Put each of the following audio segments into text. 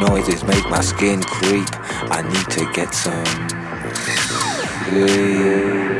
noises make my skin creep. I need to get some. Sleep.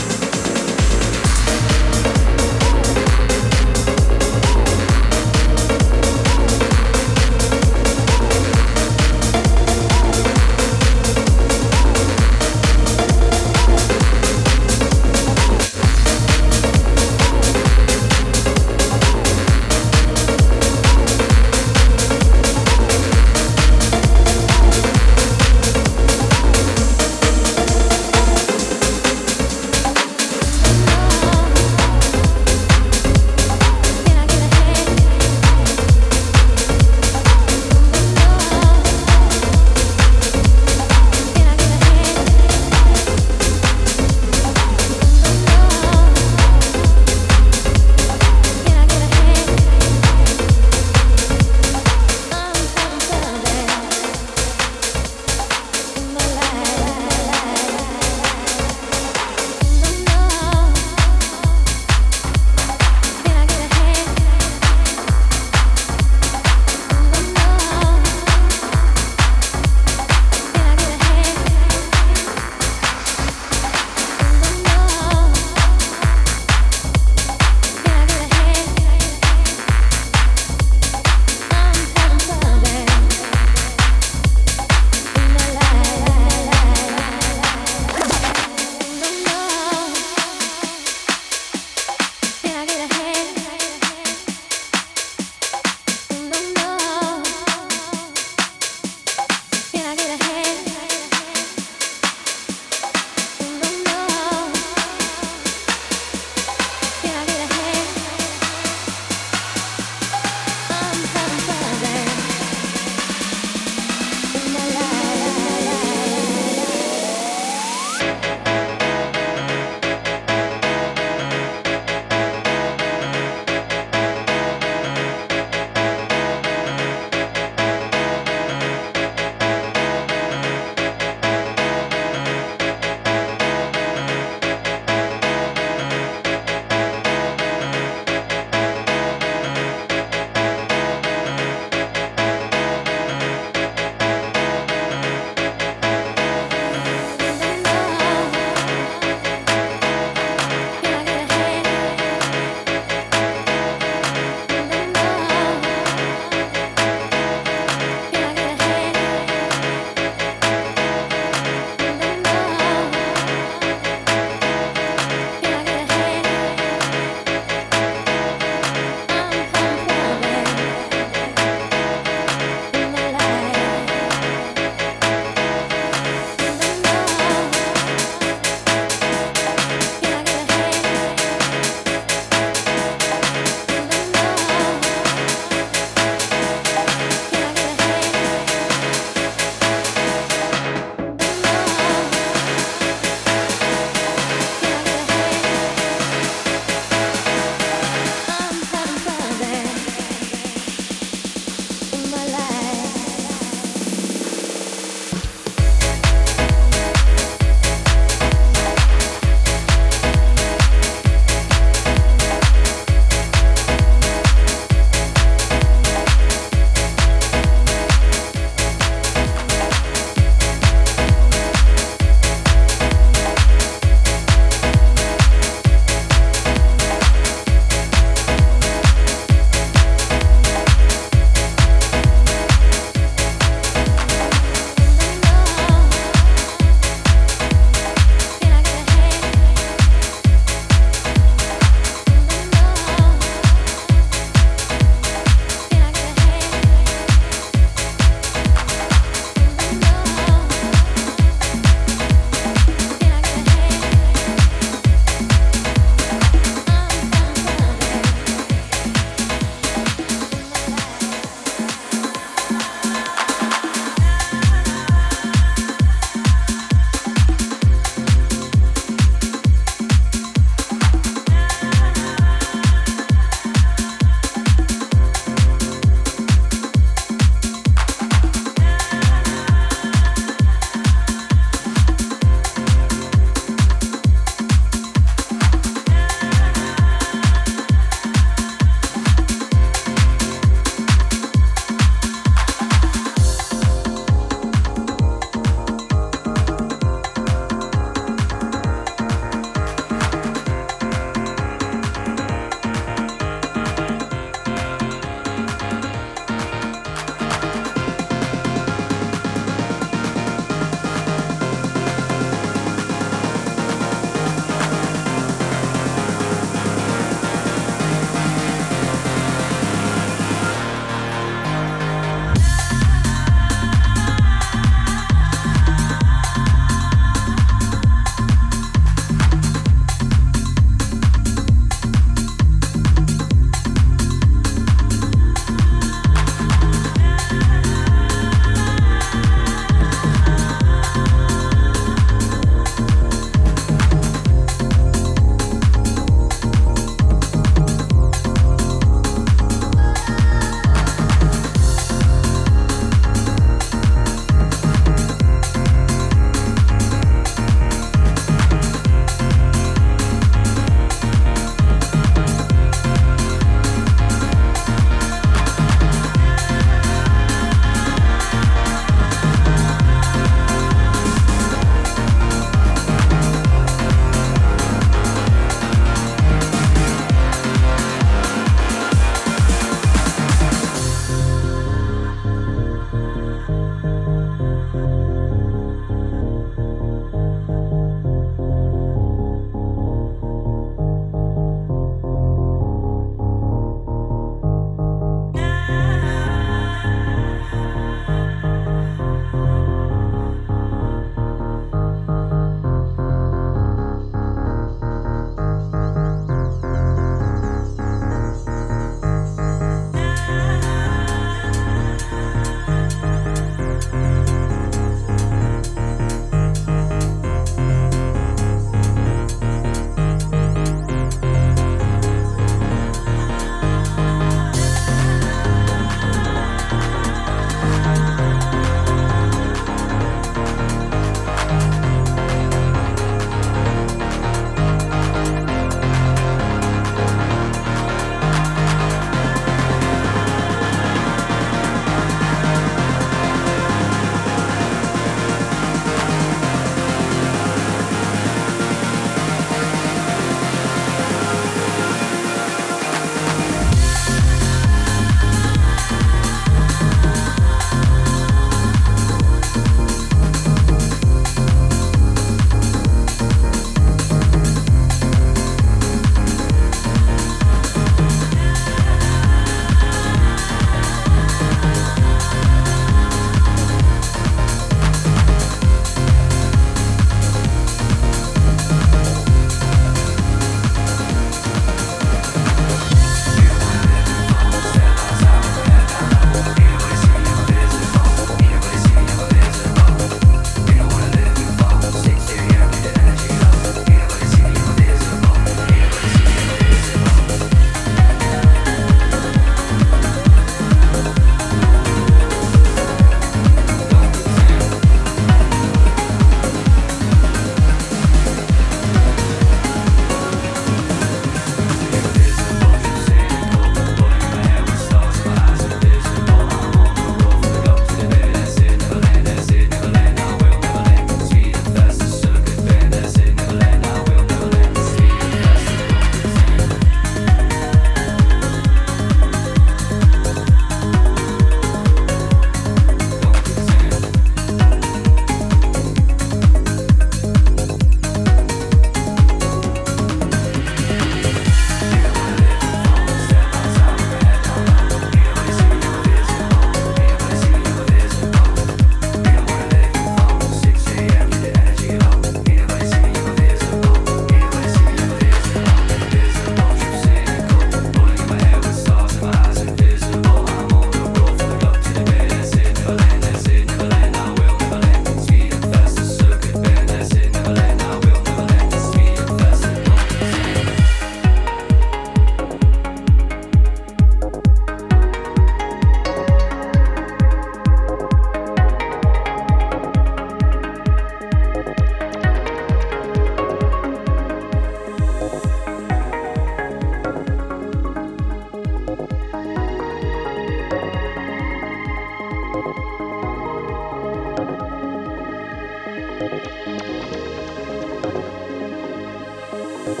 Thank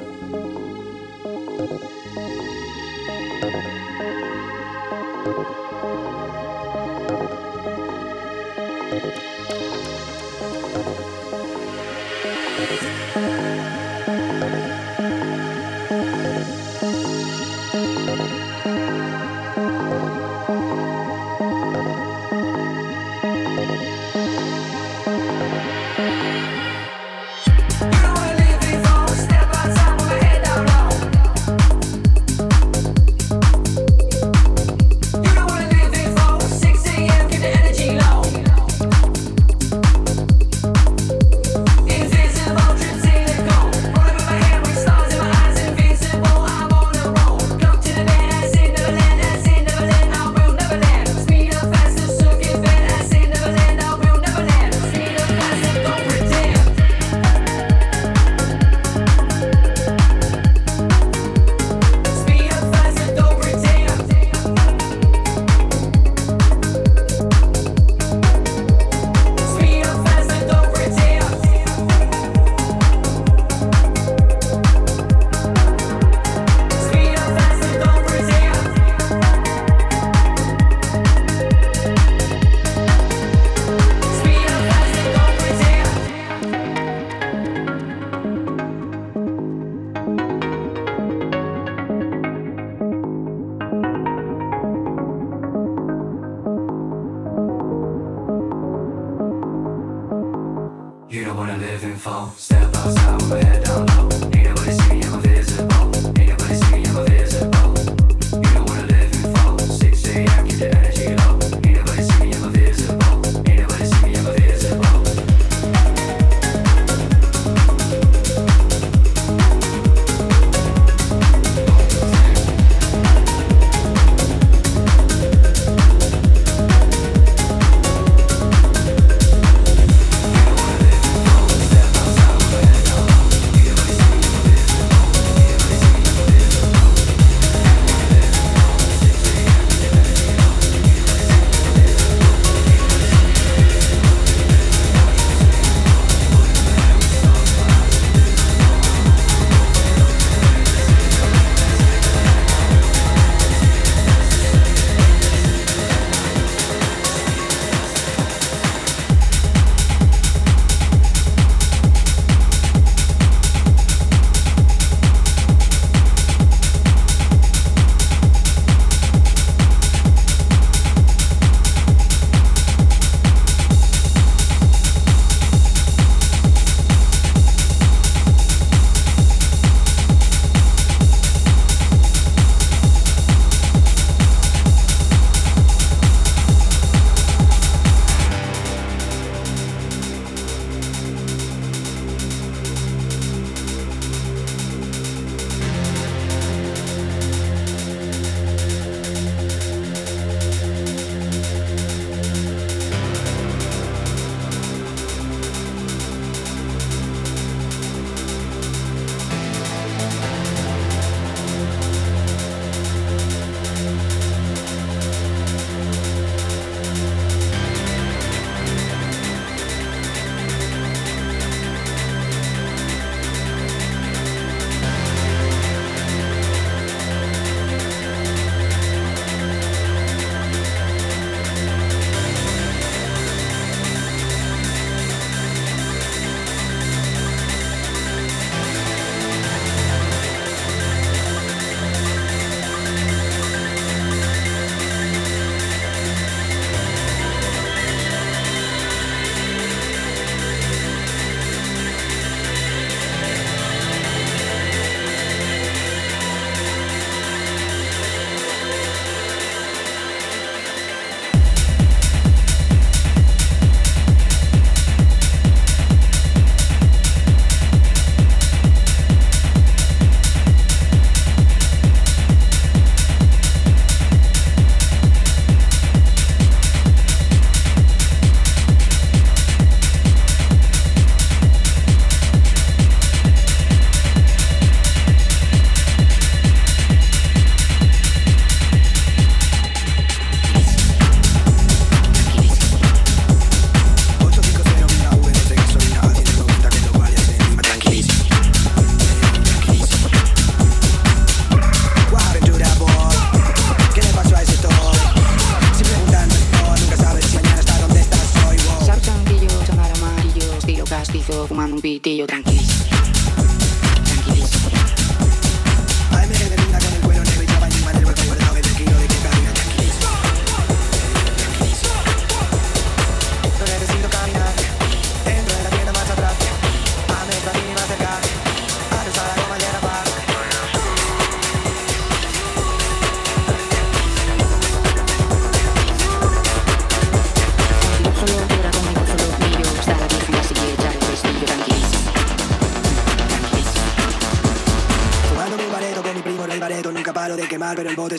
you.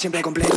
Siempre completo.